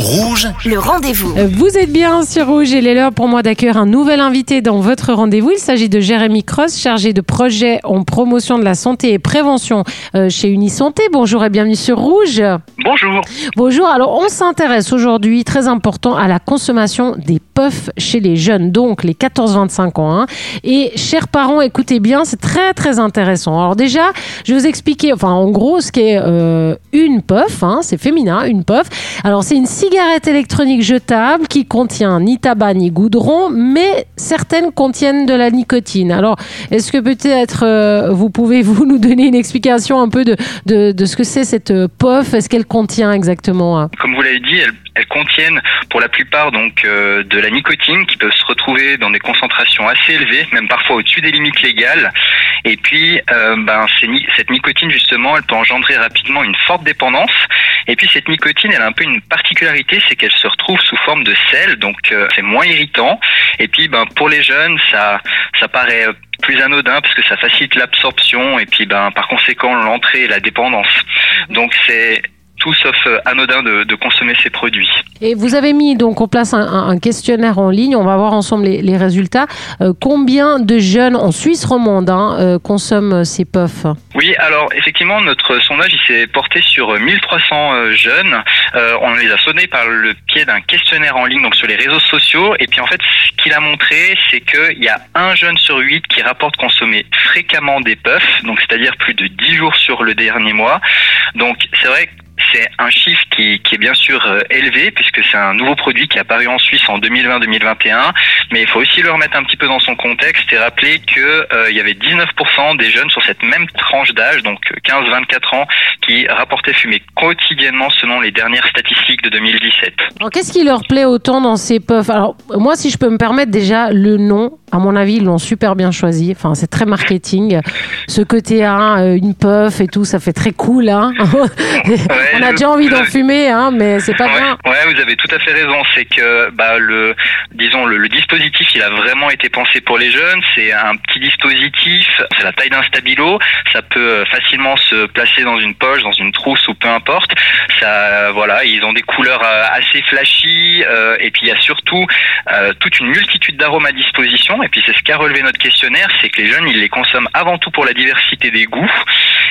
Rouge, Le rendez-vous. Vous êtes bien sur Rouge et il est l'heure pour moi d'accueillir un nouvel invité dans votre rendez-vous. Il s'agit de Jérémy Cross, chargé de projet en promotion de la santé et prévention euh, chez Unisanté. Bonjour et bienvenue sur Rouge. Bonjour. Bonjour, alors on s'intéresse aujourd'hui, très important, à la consommation des chez les jeunes, donc les 14-25 ans. hein. Et chers parents, écoutez bien, c'est très très intéressant. Alors déjà, je vais vous expliquer, enfin en gros, ce qu'est euh, une puff, hein, c'est féminin, une puff. Alors c'est une cigarette électronique jetable qui contient ni tabac ni goudron, mais certaines contiennent de la nicotine. Alors est-ce que peut-être euh, vous pouvez vous nous donner une explication un peu de, de, ce que c'est cette euh, puff? Est-ce qu'elle contient exactement hein? Comme vous l'avez dit, elles, elles contiennent pour la plupart donc euh, de la nicotine qui peut se retrouver dans des concentrations assez élevées, même parfois au-dessus des limites légales. Et puis, euh, ben, ni- cette nicotine justement, elle peut engendrer rapidement une forte dépendance. Et puis cette nicotine, elle a un peu une particularité, c'est qu'elle se retrouve sous forme de sel, donc euh, c'est moins irritant. Et puis, ben, pour les jeunes, ça, ça paraît euh, plus anodin parce que ça facilite l'absorption et puis ben par conséquent l'entrée et la dépendance. Donc c'est tout sauf euh, anodin de, de consommer ces produits. Et vous avez mis donc en place un, questionnaire en ligne. On va voir ensemble les, les résultats. Euh, combien de jeunes en Suisse romande hein, euh, consomment ces puffs? Oui, alors effectivement, notre sondage il s'est porté sur euh, 1300 euh, jeunes. Euh, on les a sonnés par le pied d'un questionnaire en ligne, donc sur les réseaux sociaux. Et puis en fait, ce qu'il a montré, c'est qu'il y a un jeune sur huit qui rapporte consommer fréquemment des puffs, donc c'est-à-dire plus de 10 jours sur le dernier mois. Donc c'est vrai que c'est un chiffre qui, est bien sûr euh, élevé puisque c'est un nouveau produit qui est apparu en Suisse en 2020-2021, mais il faut aussi le remettre un petit peu dans son contexte et rappeler que euh, il y avait 19% des jeunes sur cette même tranche d'âge, donc 15-24 ans, qui rapportaient fumer quotidiennement selon les dernières statistiques de 2017. Alors qu'est-ce qui leur plaît autant dans ces puffs? Alors moi, si je peux me permettre déjà le nom. À mon avis, ils l'ont super bien choisi. Enfin, c'est très marketing. Ce côté, hein, euh, une puff et tout, ça fait très cool. Hein On a déjà envie d'en fumer, hein, mais c'est pas bien. Ouais, ouais, vous avez tout à fait raison. C'est que bah, le, disons, le, le dispositif, il a vraiment été pensé pour les jeunes. C'est un petit dispositif, c'est la taille d'un stabilo. Ça peut euh, facilement se placer dans une poche, dans une trousse ou peu importe. Ça, voilà, ils ont des couleurs euh, assez flashy. euh, et puis il y a surtout euh, toute une multitude d'arômes à disposition. Et puis c'est ce qu'a relevé notre questionnaire, c'est que les jeunes, ils les consomment avant tout pour la diversité des goûts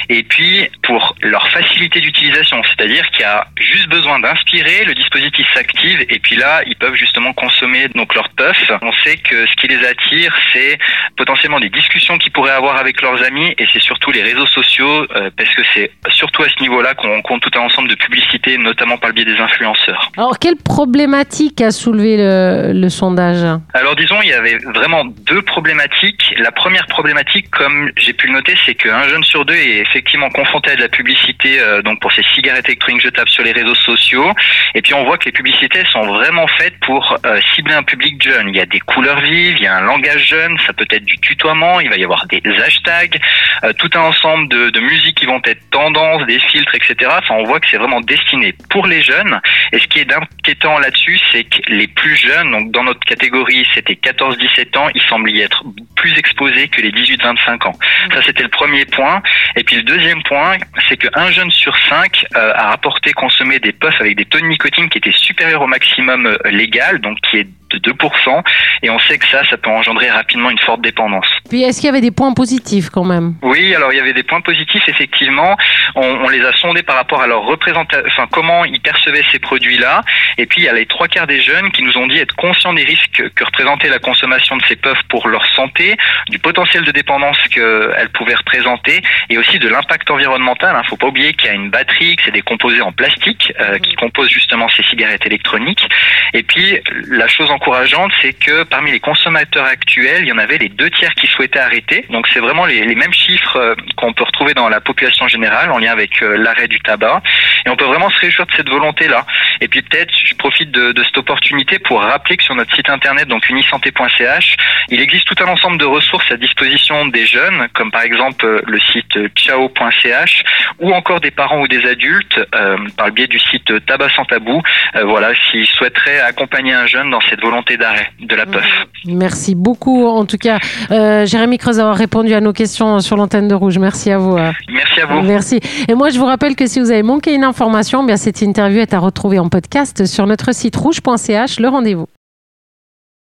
et puis pour leur facilité d'utilisation, c'est-à-dire qu'il y a juste besoin d'inspirer, le dispositif s'active et puis là ils peuvent justement consommer donc leur puff. On sait que ce qui les attire c'est potentiellement des discussions qu'ils pourraient avoir avec leurs amis et c'est surtout les réseaux sociaux euh, parce que c'est surtout à ce niveau-là qu'on compte tout un ensemble de publicités, notamment par le biais des influenceurs. Alors quelle problématique a soulevé le, le sondage? Alors disons, il y avait vraiment deux problématiques. La première problématique, comme j'ai pu le noter, c'est qu'un jeune sur deux est effectivement confronté à de la publicité euh, donc pour ces cigarettes électroniques jetables sur les réseaux sociaux. Et puis on voit que les publicités sont vraiment faites pour euh, cibler un public jeune. Il y a des couleurs vives, il y a un langage jeune, ça peut être du tutoiement, il va y avoir des hashtags, euh, tout un ensemble de, de musiques qui vont être tendances, des filtres, etc. Enfin, on voit que c'est vraiment destiné pour les jeunes. Et ce qui est inquiétant là-dessus, c'est que les plus jeunes, donc dans notre catégorie, c'était 14-17 ans, ils semblent y être plus exposés que les 18-25 ans. Ça, c'était le premier point. Et puis le deuxième point, c'est qu'un jeune sur cinq euh, a rapporté consommer des puffs avec des taux de nicotine qui étaient supérieurs au maximum euh, légal, donc qui est de 2%. Et on sait que ça, ça peut engendrer rapidement une forte dépendance. Puis est-ce qu'il y avait des points positifs quand même? Oui, alors il y avait des points positifs effectivement. On, on les a sondés par rapport à leur représentation, enfin comment ils percevaient ces produits-là. Et puis il y a les trois quarts des jeunes qui nous ont dit être conscients des risques que représentait la consommation de ces puffs pour leur santé, du potentiel de dépendance qu'elles pouvaient représenter, et aussi de l'impact environnemental. Il ne faut pas oublier qu'il y a une batterie, que c'est des composés en plastique euh, qui composent justement ces cigarettes électroniques. Et puis la chose encourageante, c'est que parmi les consommateurs actuels, il y en avait les deux tiers qui souhaitaient arrêter. Donc c'est vraiment les, mêmes chiffres euh, qu'on peut retrouver dans la population générale en lien avec euh, l'arrêt du tabac. Et on peut vraiment se réjouir de cette volonté-là. Et puis peut-être, je profite de, de cette opportunité pour rappeler que sur notre site internet, donc unisanté.ch, il existe tout un ensemble de ressources à disposition des jeunes, comme par exemple euh, le site ciao.ch, ou encore des parents ou des adultes euh, par le biais du site Tabac sans tabou. Euh, voilà, s'ils souhaiteraient accompagner un jeune dans cette volonté d'arrêt de la puff. Merci beaucoup, en tout cas, euh, Jérémy Creuse, d'avoir répondu à nos questions sur l'antenne de Rouge. Merci à vous. euh. Merci à vous. Merci. Et moi, je vous rappelle que si vous avez manqué une information, bien cette interview est à retrouver en podcast sur notre site rouge.ch. Le rendez-vous.